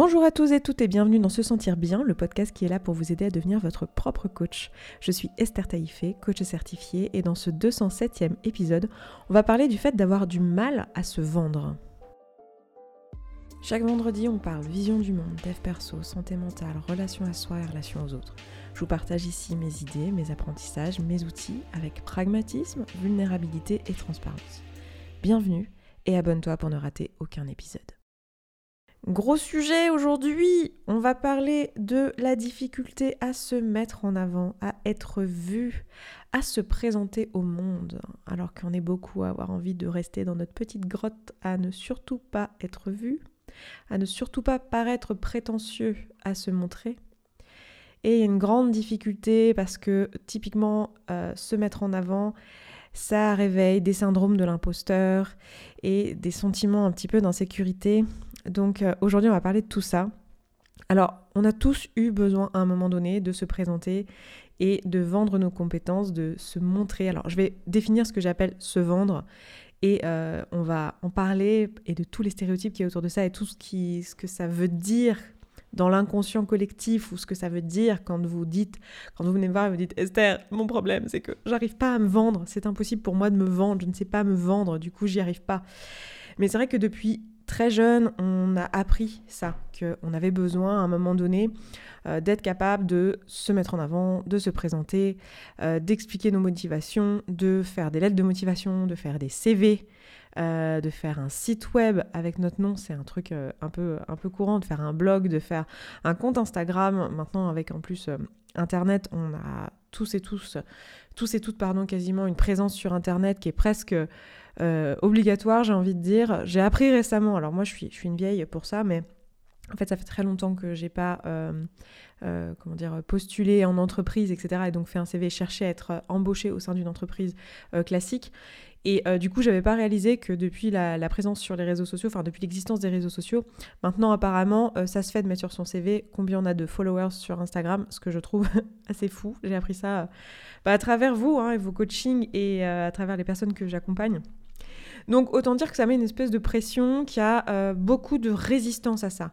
Bonjour à tous et toutes et bienvenue dans Se Sentir Bien, le podcast qui est là pour vous aider à devenir votre propre coach. Je suis Esther Taïfé, coach certifiée, et dans ce 207e épisode, on va parler du fait d'avoir du mal à se vendre. Chaque vendredi, on parle vision du monde, dev perso, santé mentale, relation à soi et relation aux autres. Je vous partage ici mes idées, mes apprentissages, mes outils avec pragmatisme, vulnérabilité et transparence. Bienvenue et abonne-toi pour ne rater aucun épisode. Gros sujet aujourd'hui, on va parler de la difficulté à se mettre en avant, à être vu, à se présenter au monde, alors qu'on est beaucoup à avoir envie de rester dans notre petite grotte, à ne surtout pas être vu, à ne surtout pas paraître prétentieux à se montrer. Et il y a une grande difficulté parce que typiquement euh, se mettre en avant, ça réveille des syndromes de l'imposteur et des sentiments un petit peu d'insécurité donc euh, aujourd'hui, on va parler de tout ça. Alors, on a tous eu besoin à un moment donné de se présenter et de vendre nos compétences, de se montrer. Alors, je vais définir ce que j'appelle se vendre et euh, on va en parler et de tous les stéréotypes qui est autour de ça et tout ce, qui, ce que ça veut dire dans l'inconscient collectif ou ce que ça veut dire quand vous dites, quand vous venez me voir et vous dites Esther, mon problème c'est que j'arrive pas à me vendre, c'est impossible pour moi de me vendre, je ne sais pas me vendre, du coup j'y arrive pas. Mais c'est vrai que depuis très jeune, on a appris ça, qu'on avait besoin à un moment donné euh, d'être capable de se mettre en avant, de se présenter, euh, d'expliquer nos motivations, de faire des lettres de motivation, de faire des CV, euh, de faire un site web avec notre nom, c'est un truc un, peu, un peu courant, de faire un blog, de faire un compte Instagram. Maintenant, avec en plus Internet, on a tous et tous, tous et toutes, pardon, quasiment une présence sur Internet qui est presque euh, obligatoire, j'ai envie de dire. J'ai appris récemment, alors moi je suis une vieille pour ça, mais en fait ça fait très longtemps que j'ai pas euh, euh, comment dire, postulé en entreprise, etc. Et donc fait un CV, cherché à être embauché au sein d'une entreprise classique. Et du coup, j'avais pas réalisé que depuis la, présence sur les réseaux sociaux, enfin depuis l'existence des réseaux sociaux, maintenant apparemment, ça se fait de mettre sur son CV combien on a de followers sur Instagram, ce que je trouve assez fou. J'ai appris ça bah, à travers vous hein, et vos coachings et à travers les personnes que j'accompagne. Donc autant dire que ça met une espèce de pression qui a euh, beaucoup de résistance à ça.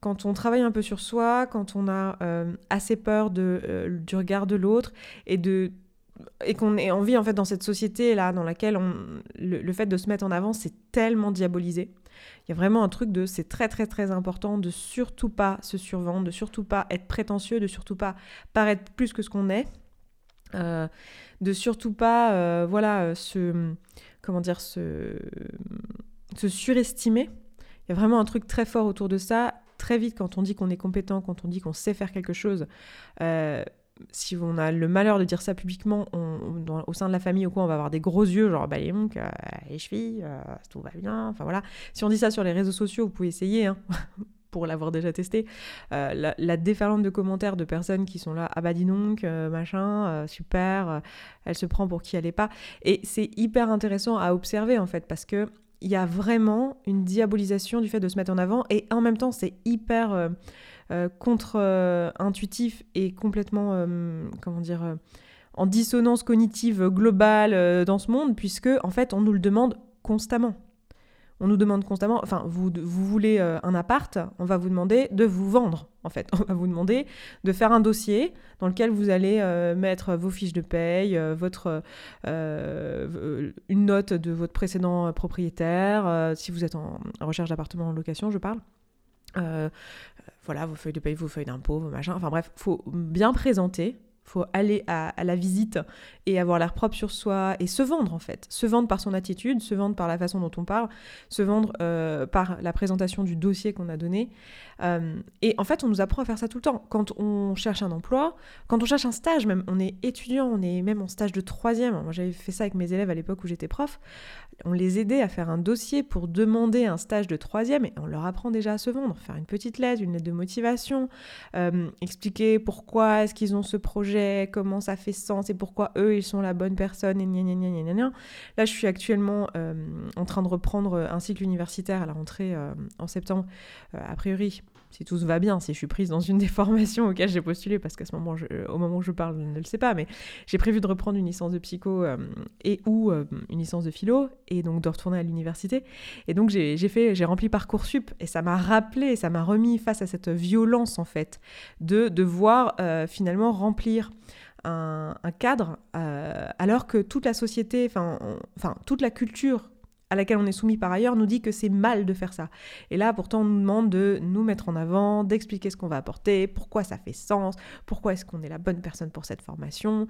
Quand on travaille un peu sur soi, quand on a euh, assez peur de, euh, du regard de l'autre et de et qu'on est en vie en fait dans cette société là dans laquelle on, le, fait de se mettre en avant c'est tellement diabolisé. Il y a vraiment un truc de c'est très très très important de surtout pas se survendre, de surtout pas être prétentieux, de surtout pas paraître plus que ce qu'on est, de surtout pas voilà se comment dire, se, se surestimer. Il y a vraiment un truc très fort autour de ça. Très vite, quand on dit qu'on est compétent, quand on dit qu'on sait faire quelque chose, euh, si on a le malheur de dire ça publiquement, au sein de la famille ou quoi, on va avoir des gros yeux, genre bah les donc, euh, les chevilles, euh, tout va bien, enfin voilà. Si on dit ça sur les réseaux sociaux, vous pouvez essayer, hein. pour l'avoir déjà testé, euh, la, déferlante de commentaires de personnes qui sont là, ah bah dis donc, euh, machin, euh, super, elle se prend pour qui elle n'est pas. Et c'est hyper intéressant à observer en fait, parce que il y a vraiment une diabolisation du fait de se mettre en avant, et en même temps c'est hyper contre-intuitif et complètement, comment dire, en dissonance cognitive globale dans ce monde, puisque en fait on nous le demande constamment on nous demande constamment, enfin, vous, vous voulez euh, un appart, on va vous demander de vous vendre, en fait. On va vous demander de faire un dossier dans lequel vous allez euh, mettre vos fiches de paye, euh, votre, une note de votre précédent propriétaire, si vous êtes en, recherche d'appartement en location, je parle. voilà, vos feuilles de paye, vos feuilles d'impôt, vos machins. Enfin bref, faut bien présenter faut aller à, la visite et avoir l'air propre sur soi et se vendre en fait. Se vendre par son attitude, se vendre par la façon dont on parle, se vendre euh, par la présentation du dossier qu'on a donné. Euh, et en fait, on nous apprend à faire ça tout le temps. Quand on cherche un emploi, quand on cherche un stage, même on est étudiant, on est même en stage de troisième. Moi, j'avais fait ça avec mes élèves à l'époque où j'étais prof. On les aidait à faire un dossier pour demander un stage de troisième et on leur apprend déjà à se vendre, faire une petite lettre, une lettre de motivation, euh, expliquer pourquoi est-ce qu'ils ont ce projet comment ça fait sens et pourquoi eux, ils sont la bonne personne et. Là, je suis actuellement euh, en train de reprendre un cycle universitaire à la rentrée en septembre. A priori, si tout va bien, si je suis prise dans une des formations auxquelles j'ai postulé, parce qu'à ce moment, au moment où je parle, je ne le sais pas, mais j'ai prévu de reprendre une licence de psycho euh, et ou euh, une licence de philo, et donc de retourner à l'université. Et donc j'ai fait, j'ai rempli Parcoursup, et ça m'a rappelé, ça m'a remis face à cette violence en fait, de devoir euh, finalement remplir un, un cadre, alors que toute la société, enfin toute la culture à laquelle on est soumis par ailleurs nous dit que c'est mal de faire ça. Et là, pourtant, on nous demande de nous mettre en avant, d'expliquer ce qu'on va apporter, pourquoi ça fait sens, pourquoi est-ce qu'on est la bonne personne pour cette formation,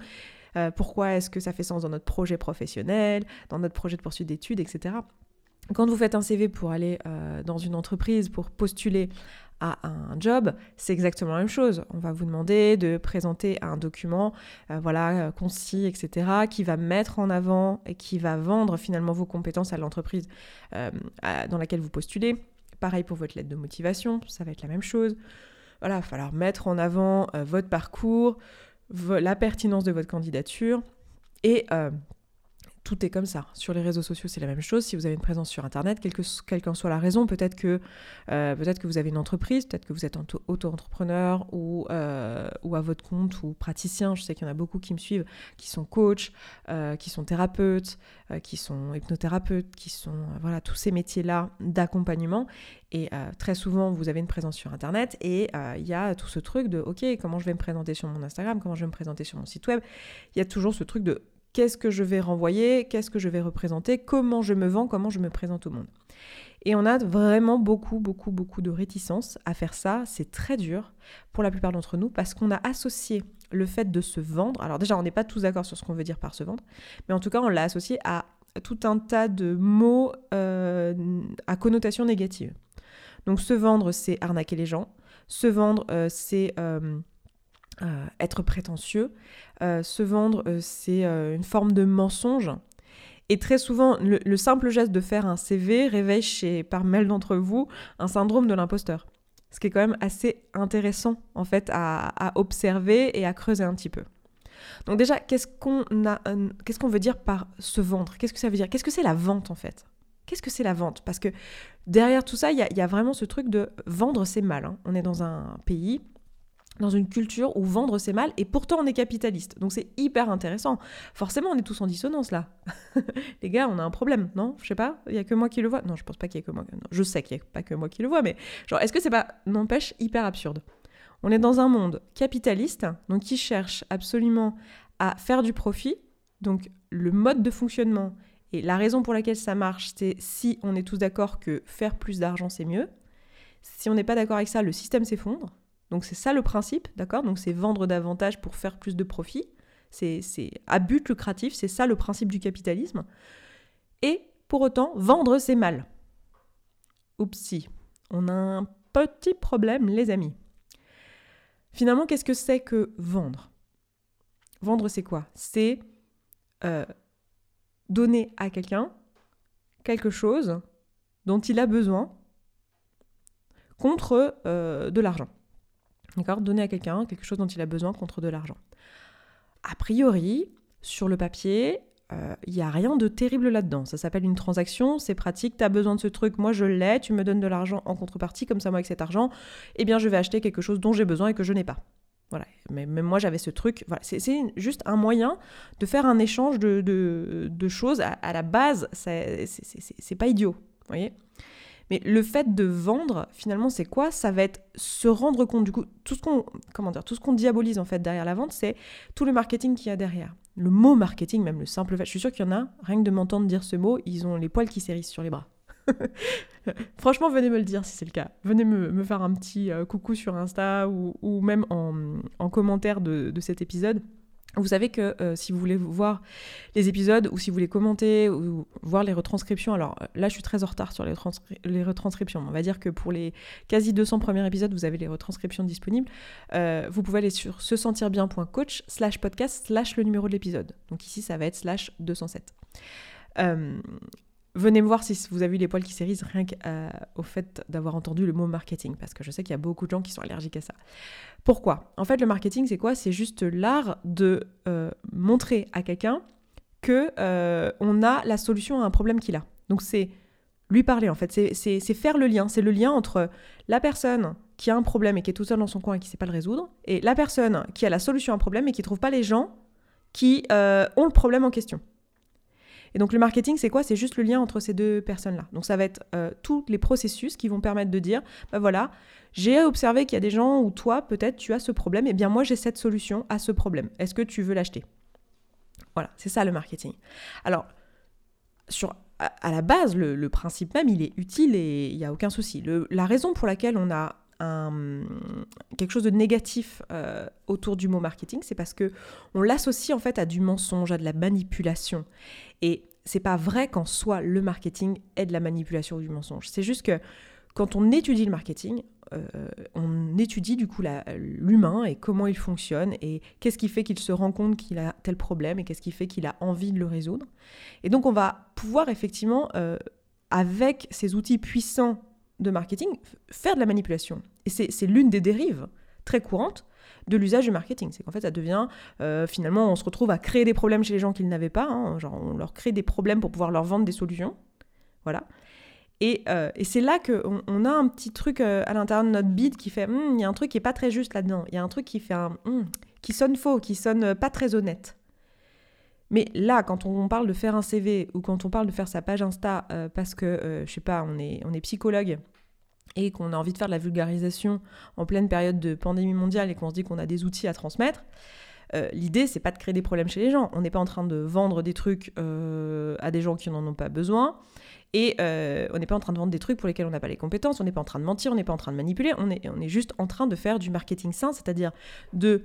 euh, pourquoi est-ce que ça fait sens dans notre projet professionnel, dans notre projet de poursuite d'études, etc. Quand vous faites un CV pour aller euh, dans une entreprise, pour postuler à un job, c'est exactement la même chose. On va vous demander de présenter un document, euh, voilà, euh, concis, etc., qui va mettre en avant et qui va vendre finalement vos compétences à l'entreprise dans laquelle vous postulez. Pareil pour votre lettre de motivation, ça va être la même chose. Voilà, il va falloir mettre en avant votre parcours, la pertinence de votre candidature et tout est comme ça. Sur les réseaux sociaux, c'est la même chose. Si vous avez une présence sur Internet, quelle qu'en soit la raison, peut-être que, euh, peut que vous avez une entreprise, peut-être que vous êtes auto-entrepreneur ou, euh, ou à votre compte ou praticien. Je sais qu'il y en a beaucoup qui me suivent, qui sont coachs, euh, qui sont thérapeutes, qui sont hypnothérapeutes, qui sont voilà tous ces métiers-là d'accompagnement. Et très souvent, vous avez une présence sur Internet et il y a tout ce truc de OK, comment je vais me présenter sur mon Instagram, comment je vais me présenter sur mon site web. Il y a toujours ce truc de qu'est-ce que je vais renvoyer, qu'est-ce que je vais représenter, comment je me vends, comment je me présente au monde. Et on a vraiment beaucoup, beaucoup, beaucoup de réticence à faire ça. C'est très dur pour la plupart d'entre nous parce qu'on a associé le fait de se vendre. Alors déjà, on n'est pas tous d'accord sur ce qu'on veut dire par se vendre, mais en tout cas, on l'a associé à tout un tas de mots euh, à connotation négative. Donc se vendre, c'est arnaquer les gens. Se vendre, euh, c'est euh, euh, être prétentieux. Euh, se vendre, euh, c'est une forme de mensonge. Et très souvent, le, simple geste de faire un CV réveille chez par mal d'entre vous un syndrome de l'imposteur. Ce qui est quand même assez intéressant en fait à, observer et à creuser un petit peu. Donc déjà, qu'est-ce qu'on a, qu'est-ce qu'on veut dire par se vendre? Qu'est-ce que ça veut dire? Qu'est-ce que c'est la vente en fait? Qu'est-ce que c'est la vente? Parce que derrière tout ça, il y, a vraiment ce truc de vendre, c'est mal. Hein. On est dans un pays dans une culture où vendre c'est mal et pourtant on est capitaliste. Donc c'est hyper intéressant. Forcément, on est tous en dissonance là. Les gars, on a un problème, non? Je sais pas, il y a que moi qui le vois? Non, je pense pas qu'il y ait que moi. je sais qu'il y a pas que moi qui le vois, mais genre est-ce que c'est pas n'empêche hyper absurde? On est dans un monde capitaliste, donc qui cherche absolument à faire du profit. Donc le mode de fonctionnement et la raison pour laquelle ça marche, c'est si on est tous d'accord que faire plus d'argent c'est mieux. Si on n'est pas d'accord avec ça, le système s'effondre. Donc c'est ça le principe, d'accord? Donc c'est vendre davantage pour faire plus de profit. C'est à but lucratif, c'est ça le principe du capitalisme. Et pour autant, vendre, c'est mal. Oupsie, on a un petit problème, les amis. Finalement, qu'est-ce que c'est que vendre? Vendre, c'est quoi? C'est euh, donner à quelqu'un quelque chose dont il a besoin contre euh, de l'argent. D'accord? Donner à quelqu'un quelque chose dont il a besoin contre de l'argent. A priori, sur le papier, il euh, n'y a rien de terrible là-dedans. Ça s'appelle une transaction, c'est pratique, tu as besoin de ce truc, moi je l'ai, tu me donnes de l'argent en contrepartie, comme ça moi avec cet argent, eh bien je vais acheter quelque chose dont j'ai besoin et que je n'ai pas. Voilà, mais même moi j'avais ce truc. Voilà. C'est juste un moyen de faire un échange de, de, choses. À, à, la base, c'est pas idiot. Vous voyez? Mais le fait de vendre, finalement, c'est quoi? Ça va être se rendre compte du coup, tout ce qu'on, comment dire, tout ce qu'on diabolise en fait derrière la vente, c'est tout le marketing qu'il y a derrière. Le mot marketing, même le simple fait, je suis sûre qu'il y en a, rien que de m'entendre dire ce mot, ils ont les poils qui s'érissent sur les bras. Franchement, venez me le dire si c'est le cas. Venez me, faire un petit euh, coucou sur Insta ou, même en, commentaire de cet épisode. Vous savez que euh, si vous voulez voir les épisodes ou si vous voulez commenter ou voir les retranscriptions, alors euh, là je suis très en retard sur les, les retranscriptions. On va dire que pour les quasi 200 premiers épisodes, vous avez les retranscriptions disponibles. Euh, vous pouvez aller sur se sentir bien.coach slash podcast slash le numéro de l'épisode. Donc ici ça va être slash 207. Venez me voir si vous avez eu les poils qui s'érissent rien qu'au fait d'avoir entendu le mot marketing, parce que je sais qu'il y a beaucoup de gens qui sont allergiques à ça. Pourquoi? En fait, le marketing, c'est quoi? C'est juste l'art de euh, montrer à quelqu'un que euh, on a la solution à un problème qu'il a. Donc c'est lui parler en fait, c'est faire le lien, c'est le lien entre la personne qui a un problème et qui est tout seul dans son coin et qui ne sait pas le résoudre, et la personne qui a la solution à un problème et qui ne trouve pas les gens qui euh, ont le problème en question. Et donc le marketing, c'est quoi? C'est juste le lien entre ces deux personnes-là. Donc ça va être euh, tous les processus qui vont permettre de dire, bah voilà, j'ai observé qu'il y a des gens où toi, peut-être, tu as ce problème, et eh bien moi, j'ai cette solution à ce problème. Est-ce que tu veux l'acheter? Voilà, c'est ça le marketing. Alors, sur, à, la base, le, principe même, il est utile et il n'y a aucun souci. la raison pour laquelle on a quelque chose de négatif euh, autour du mot marketing, c'est parce que on l'associe en fait à du mensonge, à de la manipulation. Et c'est pas vrai qu'en soi le marketing est de la manipulation ou du mensonge. C'est juste que quand on étudie le marketing, euh, on étudie du coup l'humain et comment il fonctionne et qu'est-ce qui fait qu'il se rend compte qu'il a tel problème et qu'est-ce qui fait qu'il a envie de le résoudre. Et donc on va pouvoir effectivement, euh, avec ces outils puissants de marketing, faire de la manipulation. Et c'est l'une des dérives très courantes de l'usage du marketing. C'est qu'en fait, ça devient, euh, finalement, on se retrouve à créer des problèmes chez les gens qu'ils n'avaient pas. Hein. genre, on leur crée des problèmes pour pouvoir leur vendre des solutions. Voilà. Et, euh, c'est là qu'on on a un petit truc euh, à l'intérieur de notre bide qui fait, hum, il y a un truc qui est pas très juste là-dedans. Il y a un truc qui fait un, hum, qui sonne faux, qui sonne pas très honnête. Mais là, quand on parle de faire un CV ou quand on parle de faire sa page Insta parce que, je sais pas, on est psychologue et qu'on a envie de faire de la vulgarisation en pleine période de pandémie mondiale et qu'on se dit qu'on a des outils à transmettre, euh, l'idée c'est pas de créer des problèmes chez les gens. On n'est pas en train de vendre des trucs euh, à des gens qui n'en ont pas besoin. Et euh, on n'est pas en train de vendre des trucs pour lesquels on n'a pas les compétences, on n'est pas en train de mentir, on n'est pas en train de manipuler, on est, juste en train de faire du marketing sain, c'est-à-dire de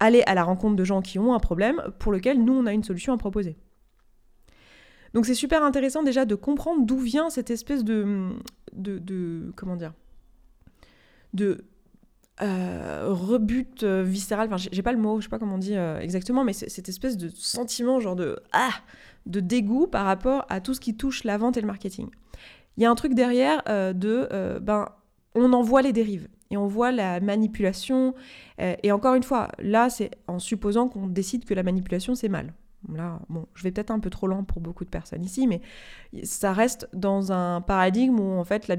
aller à la rencontre de gens qui ont un problème pour lequel nous on a une solution à proposer. Donc c'est super intéressant déjà de comprendre d'où vient cette espèce de, de, comment dire, de euh, rebut euh, viscéral, enfin j'ai pas le mot, je sais pas comment on dit euh, exactement, mais cette espèce de sentiment genre de ah, de dégoût par rapport à tout ce qui touche la vente et le marketing. Il y a un truc derrière de ben on en voit les dérives et on voit la manipulation et encore une fois là c'est en supposant qu'on décide que la manipulation c'est mal. Bon, je vais peut-être un peu trop lent pour beaucoup de personnes ici, mais ça reste dans un paradigme où en fait la,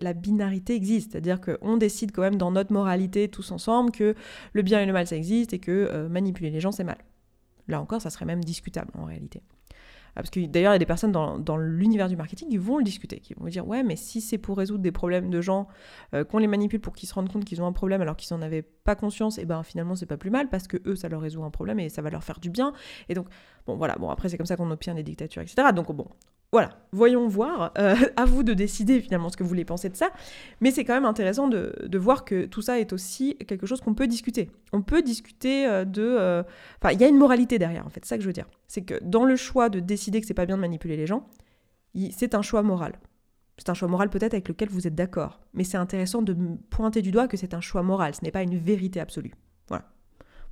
la binarité existe, c'est-à-dire qu'on décide quand même dans notre moralité tous ensemble que le bien et le mal ça existe et que euh, manipuler les gens c'est mal. Là encore, ça serait même discutable en réalité. Ah, parce que d'ailleurs, il y a des personnes dans, l'univers du marketing qui vont le discuter, qui vont dire ouais, mais si c'est pour résoudre des problèmes de gens, euh, qu'on les manipule pour qu'ils se rendent compte qu'ils ont un problème alors qu'ils n'en avaient pas conscience, et ben finalement c'est pas plus mal parce que eux ça leur résout un problème et ça va leur faire du bien. Et donc bon voilà, bon après c'est comme ça qu'on obtient des dictatures, etc. Donc bon, voilà, voyons voir, euh, à vous de décider finalement ce que vous voulez penser de ça, mais c'est quand même intéressant de, voir que tout ça est aussi quelque chose qu'on peut discuter. On peut discuter euh, de... Euh, enfin, il y a une moralité derrière, en fait, c'est ça que je veux dire. C'est que dans le choix de décider que c'est pas bien de manipuler les gens, c'est un choix moral. C'est un choix moral peut-être avec lequel vous êtes d'accord, mais c'est intéressant de pointer du doigt que c'est un choix moral, ce n'est pas une vérité absolue. Voilà.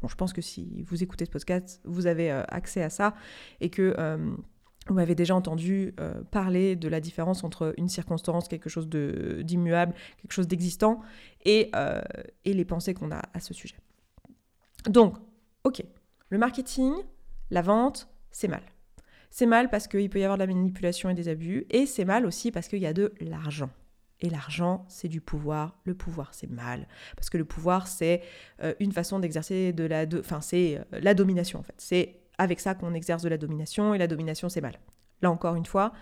Bon, je pense que si vous écoutez ce podcast, vous avez accès à ça et que vous m'avez déjà entendu euh, parler de la différence entre une circonstance, quelque chose d'immuable, quelque chose d'existant, et, euh, et, les pensées qu'on a à ce sujet. Donc, ok, le marketing, la vente, c'est mal. C'est mal parce qu'il peut y avoir de la manipulation et des abus, et c'est mal aussi parce qu'il y a de l'argent. Et l'argent, c'est du pouvoir. Le pouvoir, c'est mal. Parce que le pouvoir, c'est euh, une façon d'exercer de la... Enfin, c'est la domination, en fait. C'est avec ça qu'on exerce de la domination, et la domination, c'est mal. Là encore une fois,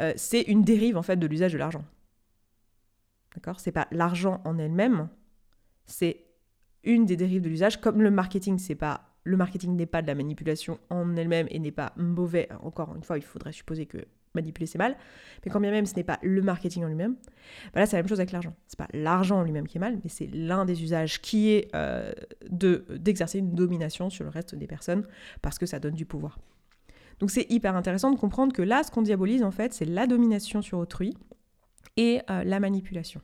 euh, c'est une dérive en fait de l'usage de l'argent. D'accord? C'est pas l'argent en elle-même, c'est une des dérives de l'usage. Comme le marketing, c'est pas le marketing n'est pas de la manipulation en elle-même et n'est pas mauvais. Encore une fois, il faudrait supposer que manipuler c'est mal. Mais quand bien même ce n'est pas le marketing en lui-même, bah là c'est la même chose avec l'argent. C'est pas l'argent en lui-même qui est mal, mais c'est l'un des usages qui est euh, de d'exercer une domination sur le reste des personnes parce que ça donne du pouvoir. Donc c'est hyper intéressant de comprendre que là ce qu'on diabolise en fait c'est la domination sur autrui et euh, la manipulation.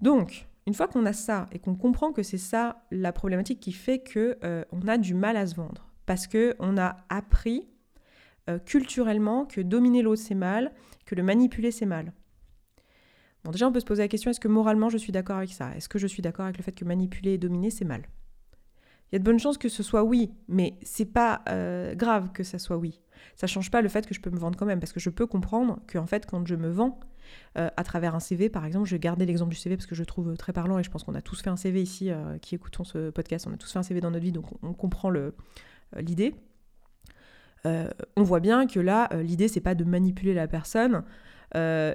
Donc une fois qu'on a ça et qu'on comprend que c'est ça la problématique qui fait que euh, on a du mal à se vendre parce que on a appris euh, culturellement que dominer l'autre c'est mal, que le manipuler c'est mal. Bon, déjà on peut se poser la question est-ce que moralement je suis d'accord avec ça? Est-ce que je suis d'accord avec le fait que manipuler et dominer c'est mal? Il y a de bonnes chances que ce soit oui, mais c'est pas euh, grave que ça soit oui. Ça change pas le fait que je peux me vendre quand même, parce que je peux comprendre que en fait quand je me vends, à travers un CV, par exemple. Je vais garder l'exemple du CV parce que je trouve très parlant et je pense qu'on a tous fait un CV ici qui écoutons ce podcast. On a tous fait un CV dans notre vie, donc on, comprend l'idée. On voit bien que là, l'idée, c'est pas de manipuler la personne,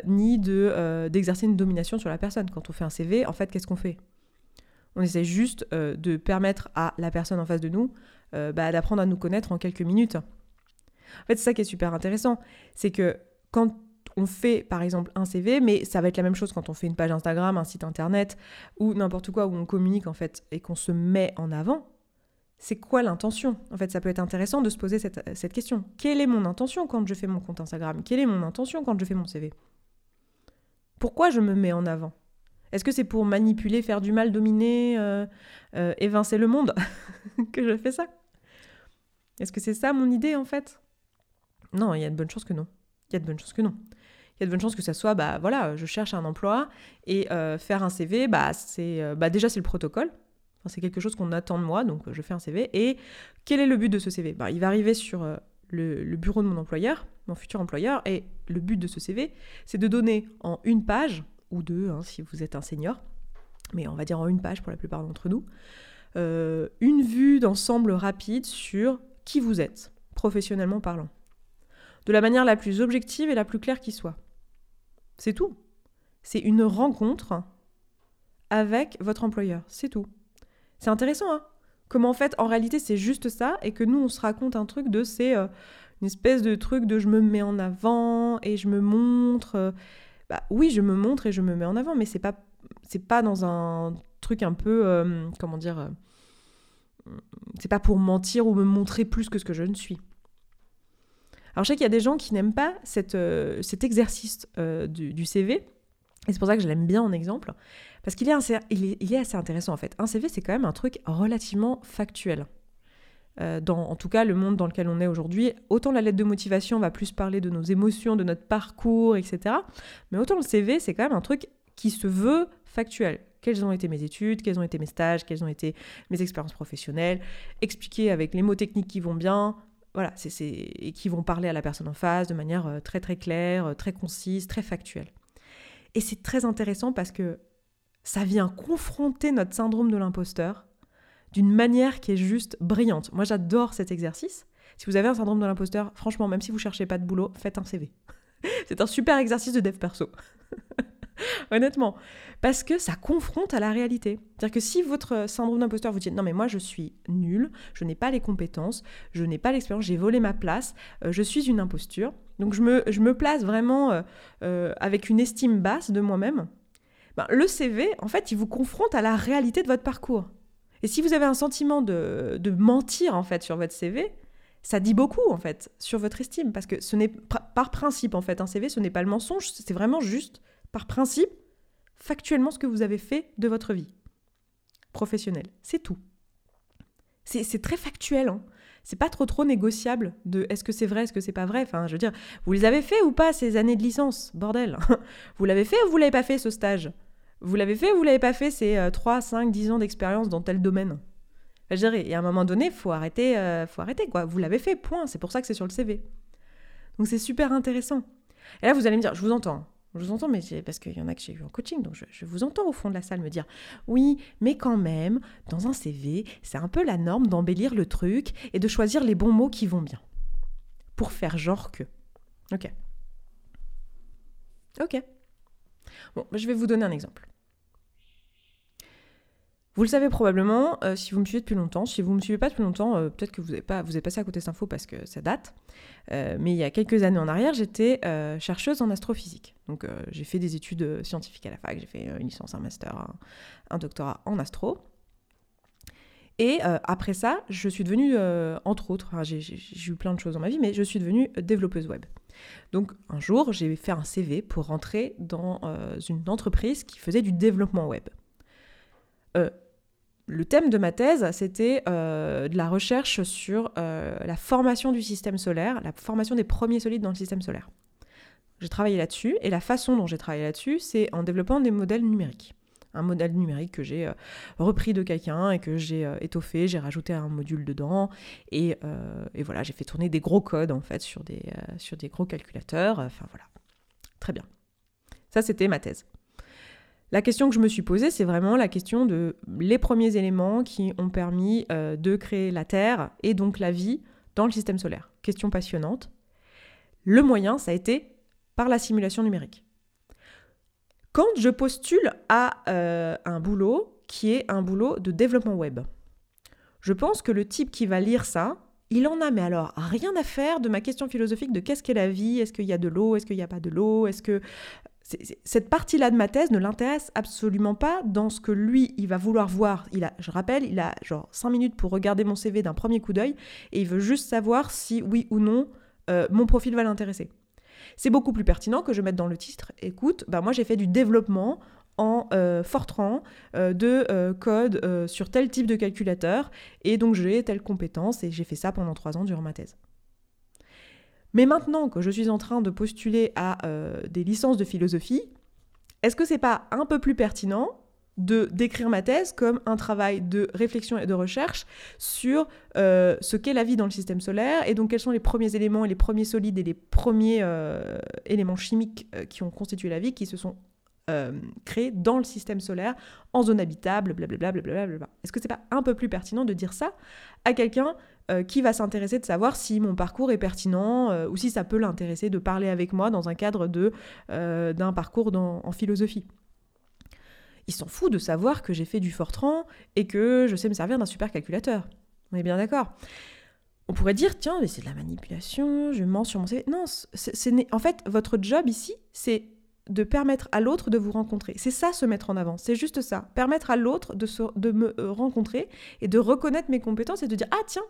ni de, d'exercer une domination sur la personne. Quand on fait un CV, en fait, qu'est-ce qu'on fait? On essaie juste de permettre à la personne en face de nous bah, d'apprendre à nous connaître en quelques minutes. En fait, c'est ça qui est super intéressant. C'est que quand on fait par exemple un CV, mais ça va être la même chose quand on fait une page Instagram, un site internet ou n'importe quoi où on communique en fait et qu'on se met en avant. C'est quoi l'intention? En fait, ça peut être intéressant de se poser cette, question. Quelle est mon intention quand je fais mon compte Instagram? Quelle est mon intention quand je fais mon CV Pourquoi je me mets en avant? Est-ce que c'est pour manipuler, faire du mal, dominer, euh, euh, évincer le monde que je fais ça? Est-ce que c'est ça mon idée en fait? Non, il y a de bonnes chances que non. Il y a de bonnes chances que non. Il y a de bonnes chances que ça soit, bah voilà, je cherche un emploi et euh, faire un CV, bah c'est, bah déjà c'est le protocole. C'est quelque chose qu'on attend de moi, donc euh, je fais un CV. Et quel est le but de ce CV bah, Il va arriver sur le, bureau de mon employeur, mon futur employeur, et le but de ce CV, c'est de donner en une page, ou deux hein, si vous êtes un senior, mais on va dire en une page pour la plupart d'entre nous, une vue d'ensemble rapide sur qui vous êtes, professionnellement parlant de la manière la plus objective et la plus claire qui soit. C'est tout. C'est une rencontre avec votre employeur. C'est tout. C'est intéressant, hein Comment en fait, en réalité, c'est juste ça et que nous, on se raconte un truc de c'est euh, une espèce de truc de je me mets en avant et je me montre. Euh, bah oui, je me montre et je me mets en avant, mais c'est pas c'est pas dans un truc un peu euh, comment dire. c'est pas pour mentir ou me montrer plus que ce que je ne suis. Alors je sais qu'il y a des gens qui n'aiment pas cet exercice du, CV, et c'est pour ça que je l'aime bien en exemple, parce qu'il est, assez intéressant en fait. Un CV, c'est quand même un truc relativement factuel. Euh, en tout cas, le monde dans lequel on est aujourd'hui, autant la lettre de motivation va plus parler de nos émotions, de notre parcours, etc. Mais autant le CV, c'est quand même un truc qui se veut factuel. Quelles ont été mes études, quels ont été mes stages, quelles ont été mes expériences professionnelles, expliquer avec les mots techniques qui vont bien, voilà, et qui vont parler à la personne en face de manière euh, très très claire, euh, très concise, très factuelle. Et c'est très intéressant parce que ça vient confronter notre syndrome de l'imposteur d'une manière qui est juste brillante. Moi, j'adore cet exercice. Si vous avez un syndrome de l'imposteur, franchement, même si vous cherchez pas de boulot, faites un CV. c'est un super exercice de dev perso. Honnêtement. Parce que ça confronte à la réalité. C'est-à-dire que si votre syndrome d'imposteur vous dit non mais moi je suis nul, je n'ai pas les compétences, je n'ai pas l'expérience, j'ai volé ma place, euh, je suis une imposture. Donc je me, je me place vraiment euh, euh, avec une estime basse de moi-même. Ben, le CV, en fait, il vous confronte à la réalité de votre parcours. Et si vous avez un sentiment de, de mentir en fait sur votre CV, ça dit beaucoup en fait sur votre estime parce que ce n'est par principe en fait un CV ce n'est pas le mensonge c'est vraiment juste par principe, factuellement ce que vous avez fait de votre vie professionnelle. C'est tout. C'est très factuel. Hein. C'est pas trop trop négociable de est-ce que c'est vrai, est-ce que c'est pas vrai. Enfin, je veux dire, vous les avez fait ou pas ces années de licence Bordel. vous l'avez fait ou vous l'avez pas fait ce stage? Vous l'avez fait ou vous l'avez pas fait ces 3, 5, 10 ans d'expérience dans tel domaine? Je dirais, et à un moment donné, faut arrêter, euh, faut arrêter quoi. Vous l'avez fait, point. C'est pour ça que c'est sur le CV. Donc c'est super intéressant. Et là, vous allez me dire, je vous entends. Je vous entends, mais parce qu'il y en a que j'ai eu en coaching, donc je, vous entends au fond de la salle me dire oui, mais quand même, dans un CV, c'est un peu la norme d'embellir le truc et de choisir les bons mots qui vont bien. Pour faire genre que. Ok. Ok. Bon, je vais vous donner un exemple. Vous le savez probablement, euh, si vous me suivez depuis longtemps. Si vous ne me suivez pas depuis longtemps, euh, peut-être que vous êtes, pas, passé à côté de cette info parce que ça date. Euh, mais il y a quelques années en arrière, j'étais chercheuse en astrophysique. Donc j'ai fait des études scientifiques à la fac, j'ai fait une licence, un master, un, doctorat en astro. Et après ça, je suis devenue, entre autres, j'ai eu plein de choses dans ma vie, mais je suis devenue développeuse web. Donc un jour, j'ai fait un CV pour rentrer dans une entreprise qui faisait du développement web le thème de ma thèse, c'était euh, de la recherche sur euh, la formation du système solaire, la formation des premiers solides dans le système solaire. J'ai travaillé là-dessus, et la façon dont j'ai travaillé là-dessus, c'est en développant des modèles numériques. Un modèle numérique que j'ai euh, repris de quelqu'un et que j'ai étoffé, j'ai rajouté un module dedans, et, et voilà, j'ai fait tourner des gros codes en fait sur des, sur des gros calculateurs. Enfin voilà, très bien. Ça, c'était ma thèse. La question que je me suis posée, c'est vraiment la question de les premiers éléments qui ont permis euh, de créer la Terre et donc la vie dans le système solaire. Question passionnante. Le moyen, ça a été par la simulation numérique. Quand je postule à euh, un boulot qui est un boulot de développement web, je pense que le type qui va lire ça, il en a, mais alors, rien à faire de ma question philosophique de qu'est-ce qu'est la vie, est-ce qu'il y a de l'eau, est-ce qu'il n'y a pas de l'eau, est-ce que... Cette partie-là de ma thèse ne l'intéresse absolument pas dans ce que lui, il va vouloir voir. Il a, je rappelle, il a genre 5 minutes pour regarder mon CV d'un premier coup d'œil et il veut juste savoir si oui ou non euh, mon profil va l'intéresser. C'est beaucoup plus pertinent que je mette dans le titre, écoute, bah moi j'ai fait du développement en euh, Fortran euh, de code sur tel type de calculateur et donc j'ai telle compétence et j'ai fait ça pendant trois ans durant ma thèse. Mais maintenant que je suis en train de postuler à des licences de philosophie, est-ce que c'est pas un peu plus pertinent de décrire ma thèse comme un travail de réflexion et de recherche sur ce qu'est la vie dans le système solaire et donc quels sont les premiers éléments et les premiers solides et les premiers éléments chimiques qui ont constitué la vie qui se sont euh, créé dans le système solaire, en zone habitable, blablabla. Bla Est-ce que c'est pas un peu plus pertinent de dire ça à quelqu'un euh, qui va s'intéresser de savoir si mon parcours est pertinent euh, ou si ça peut l'intéresser de parler avec moi dans un cadre de, d'un parcours en philosophie il s'en fout de savoir que j'ai fait du Fortran et que je sais me servir d'un supercalculateur. On est bien d'accord. On pourrait dire, tiens, mais c'est de la manipulation, je mens sur mon CV. Non, en fait, votre job ici, c'est de permettre à l'autre de vous rencontrer. C'est ça se mettre en avant, c'est juste ça. Permettre à l'autre de, me euh, rencontrer et de reconnaître mes compétences et de dire Ah tiens,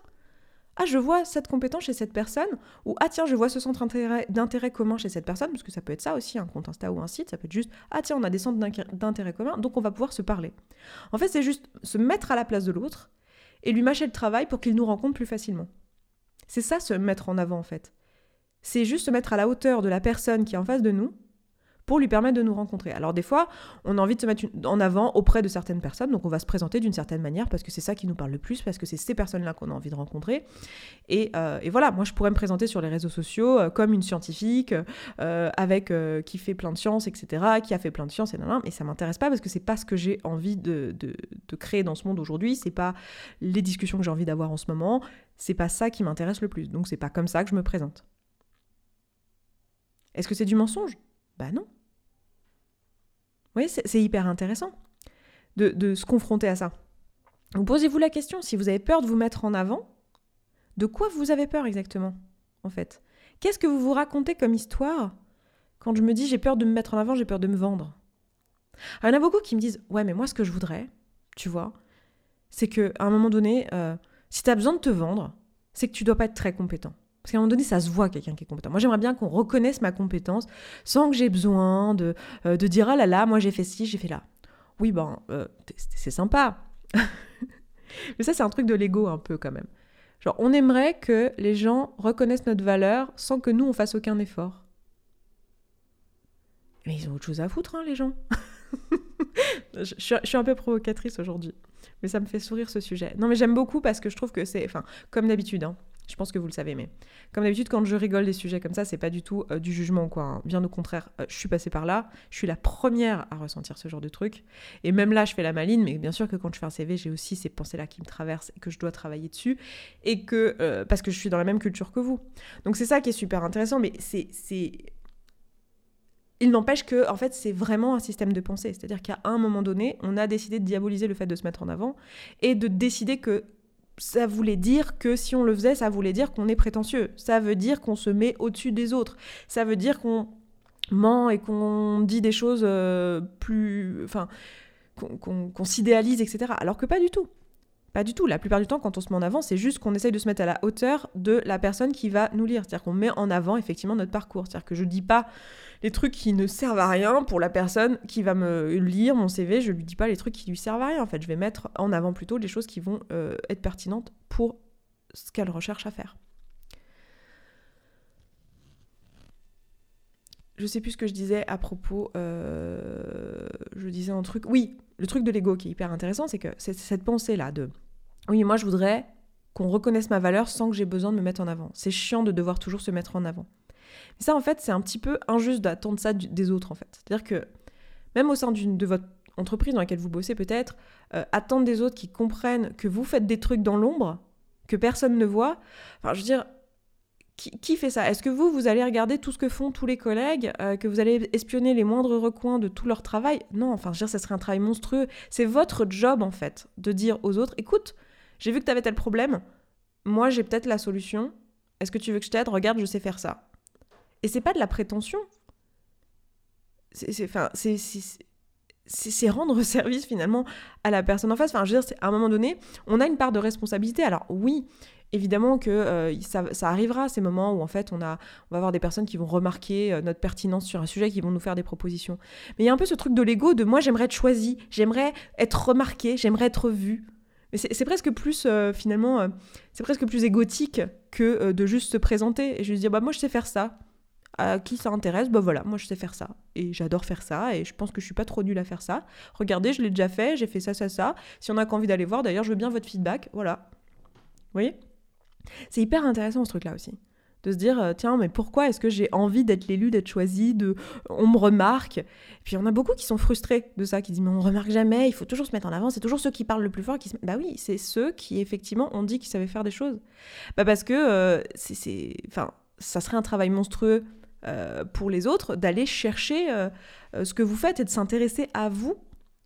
ah je vois cette compétence chez cette personne, ou Ah tiens, je vois ce centre d'intérêt commun chez cette personne, parce que ça peut être ça aussi, un compte Insta ou un site, ça peut être juste Ah tiens, on a des centres d'intérêt commun, donc on va pouvoir se parler. En fait, c'est juste se mettre à la place de l'autre et lui mâcher le travail pour qu'il nous rencontre plus facilement. C'est ça se mettre en avant en fait. C'est juste se mettre à la hauteur de la personne qui est en face de nous pour lui permettre de nous rencontrer. Alors des fois, on a envie de se mettre en avant auprès de certaines personnes, donc on va se présenter d'une certaine manière parce que c'est ça qui nous parle le plus, parce que c'est ces personnes-là qu'on a envie de rencontrer. Et, euh, voilà, moi je pourrais me présenter sur les réseaux sociaux euh, comme une scientifique euh, avec qui fait plein de sciences, etc., qui a fait plein de sciences, et mais ça m'intéresse pas parce que c'est pas ce que j'ai envie de, de, créer dans ce monde aujourd'hui, c'est pas les discussions que j'ai envie d'avoir en ce moment, c'est pas ça qui m'intéresse le plus, donc c'est pas comme ça que je me présente. Est-ce que c'est du mensonge? Bah non. Vous voyez, c'est hyper intéressant de, se confronter à ça. Vous posez-vous la question, si vous avez peur de vous mettre en avant, de quoi vous avez peur exactement, en fait? Qu'est-ce que vous vous racontez comme histoire quand je me dis j'ai peur de me mettre en avant, j'ai peur de me vendre? Il y en a beaucoup qui me disent ouais mais moi ce que je voudrais, tu vois, c'est que à un moment donné, euh, si tu as besoin de te vendre, c'est que tu dois pas être très compétent. Parce qu'à un moment donné, ça se voit quelqu'un qui est compétent. Moi, j'aimerais bien qu'on reconnaisse ma compétence sans que j'ai besoin de, euh, dire ah là là, moi j'ai fait ci, j'ai fait là. Oui, ben, euh, c'est sympa. Mais ça, c'est un truc de l'ego un peu quand même. Genre, on aimerait que les gens reconnaissent notre valeur sans que nous, on fasse aucun effort. Mais ils ont autre chose à foutre, hein, les gens. je, je, suis un peu provocatrice aujourd'hui. Mais ça me fait sourire ce sujet. Non, mais j'aime beaucoup parce que je trouve que c'est, enfin, comme d'habitude, hein, je pense que vous le savez, mais comme d'habitude, quand je rigole des sujets comme ça, c'est pas du tout euh, du jugement, quoi. Hein. Bien au contraire, euh, je suis passée par là, je suis la première à ressentir ce genre de truc. Et même là, je fais la maline, mais bien sûr que quand je fais un CV, j'ai aussi ces pensées-là qui me traversent et que je dois travailler dessus, et que euh, parce que je suis dans la même culture que vous. Donc c'est ça qui est super intéressant, mais c'est il n'empêche que, en fait, c'est vraiment un système de pensée. C'est-à-dire qu'à un moment donné, on a décidé de diaboliser le fait de se mettre en avant et de décider que ça voulait dire que si on le faisait, ça voulait dire qu'on est prétentieux. Ça veut dire qu'on se met au-dessus des autres. Ça veut dire qu'on ment et qu'on dit des choses euh, plus. Enfin, qu'on s'idéalise, etc. Alors que pas du tout. Pas du tout. La plupart du temps, quand on se met en avant, c'est juste qu'on essaye de se mettre à la hauteur de la personne qui va nous lire. C'est-à-dire qu'on met en avant effectivement notre parcours. C'est-à-dire que je dis pas les trucs qui ne servent à rien pour la personne qui va me lire mon CV. Je lui dis pas les trucs qui lui servent à rien. En fait, je vais mettre en avant plutôt les choses qui vont euh, être pertinentes pour ce qu'elle recherche à faire. Je sais plus ce que je disais à propos. Euh, je disais un truc. Oui, le truc de l'ego qui est hyper intéressant, c'est que c'est cette pensée-là de. Oui, moi je voudrais qu'on reconnaisse ma valeur sans que j'ai besoin de me mettre en avant. C'est chiant de devoir toujours se mettre en avant. Mais ça, en fait, c'est un petit peu injuste d'attendre ça des autres, en fait. C'est-à-dire que même au sein de votre entreprise dans laquelle vous bossez peut-être, euh, attendre des autres qui comprennent que vous faites des trucs dans l'ombre, que personne ne voit. Enfin, je veux dire, qui, fait ça? Est-ce que vous, vous allez regarder tout ce que font tous les collègues, euh, que vous allez espionner les moindres recoins de tout leur travail? Non, enfin, je veux dire, ça serait un travail monstrueux. C'est votre job, en fait, de dire aux autres, écoute, j'ai vu que tu avais tel problème, moi j'ai peut-être la solution, est-ce que tu veux que je t'aide? Regarde, je sais faire ça. Et c'est pas de la prétention. C'est, c'est rendre service finalement à la personne en face. Enfin, je veux dire, à un moment donné, on a une part de responsabilité. Alors oui, évidemment que euh, ça, arrivera ces moments où en fait on, a, on va avoir des personnes qui vont remarquer euh, notre pertinence sur un sujet, qui vont nous faire des propositions. Mais il y a un peu ce truc de l'ego de moi j'aimerais être choisi, j'aimerais être remarqué, j'aimerais être vu. Mais c'est presque plus euh, finalement, c'est presque plus égotique que de juste se présenter et juste dire bah moi je sais faire ça à qui ça intéresse, bah voilà, moi je sais faire ça. Et j'adore faire ça, et je pense que je suis pas trop nulle à faire ça. Regardez, je l'ai déjà fait, j'ai fait ça, ça, ça. Si on a envie d'aller voir, d'ailleurs, je veux bien votre feedback, voilà. Vous voyez? C'est hyper intéressant ce truc-là aussi. De se dire, euh, tiens, mais pourquoi est-ce que j'ai envie d'être l'élu, d'être choisi, de... on me remarque? Et puis on a beaucoup qui sont frustrés de ça, qui disent, mais on remarque jamais, il faut toujours se mettre en avant, c'est toujours ceux qui parlent le plus fort qui se... Bah oui, c'est ceux qui effectivement ont dit qu'ils savaient faire des choses. Bah parce que euh, c'est... Enfin, ça serait un travail monstrueux euh, pour les autres, d'aller chercher euh, ce que vous faites et de s'intéresser à vous,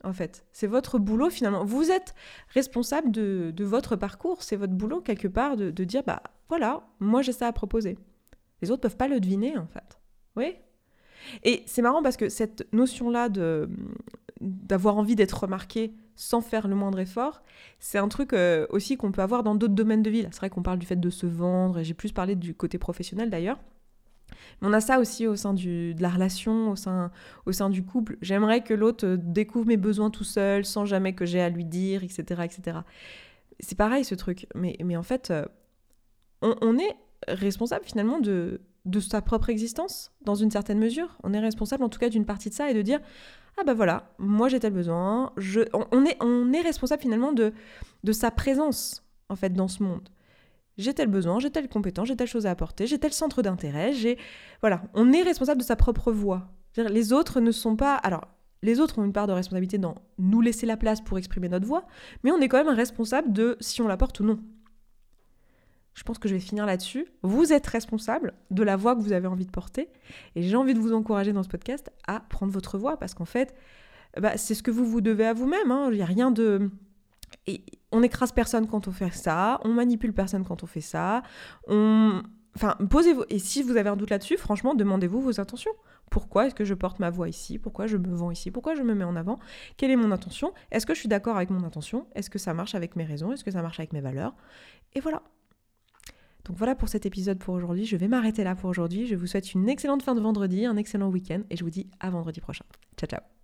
en fait. C'est votre boulot finalement. Vous êtes responsable de, votre parcours, c'est votre boulot quelque part de, dire, bah voilà, moi j'ai ça à proposer. Les autres peuvent pas le deviner, en fait. Oui Et c'est marrant parce que cette notion-là de d'avoir envie d'être remarqué sans faire le moindre effort, c'est un truc aussi qu'on peut avoir dans d'autres domaines de vie. C'est vrai qu'on parle du fait de se vendre, et j'ai plus parlé du côté professionnel d'ailleurs. On a ça aussi au sein de la relation, au sein, au sein du couple. J'aimerais que l'autre euh, découvre mes besoins tout seul, sans jamais que j'ai à lui dire, etc. etc. C'est pareil ce truc. Mais, mais en fait, euh, on, est responsable finalement de, de sa propre existence, dans une certaine mesure. On est responsable en tout cas d'une partie de ça et de dire ah ben voilà, moi j'ai tel besoin. Je... On, est, on est responsable finalement de, de sa présence en fait dans ce monde j'ai tel besoin, j'ai telle compétence, j'ai telle chose à apporter, j'ai tel centre d'intérêt, j'ai... Voilà, on est responsable de sa propre voix. Les autres ne sont pas... Alors, les autres ont une part de responsabilité dans nous laisser la place pour exprimer notre voix, mais on est quand même responsable de si on la porte ou non. Je pense que je vais finir là-dessus. Vous êtes responsable de la voix que vous avez envie de porter, et j'ai envie de vous encourager dans ce podcast à prendre votre voix, parce qu'en fait, bah, c'est ce que vous vous devez à vous-même. Hein. Il n'y a rien de... Et on écrase personne quand on fait ça, on manipule personne quand on fait ça, on... Enfin, posez-vous. Et si vous avez un doute là-dessus, franchement, demandez-vous vos intentions. Pourquoi est-ce que je porte ma voix ici? Pourquoi je me vends ici? Pourquoi je me mets en avant? Quelle est mon intention? Est-ce que je suis d'accord avec mon intention? Est-ce que ça marche avec mes raisons? Est-ce que ça marche avec mes valeurs? Et voilà. Donc voilà pour cet épisode pour aujourd'hui. Je vais m'arrêter là pour aujourd'hui. Je vous souhaite une excellente fin de vendredi, un excellent week-end et je vous dis à vendredi prochain. Ciao ciao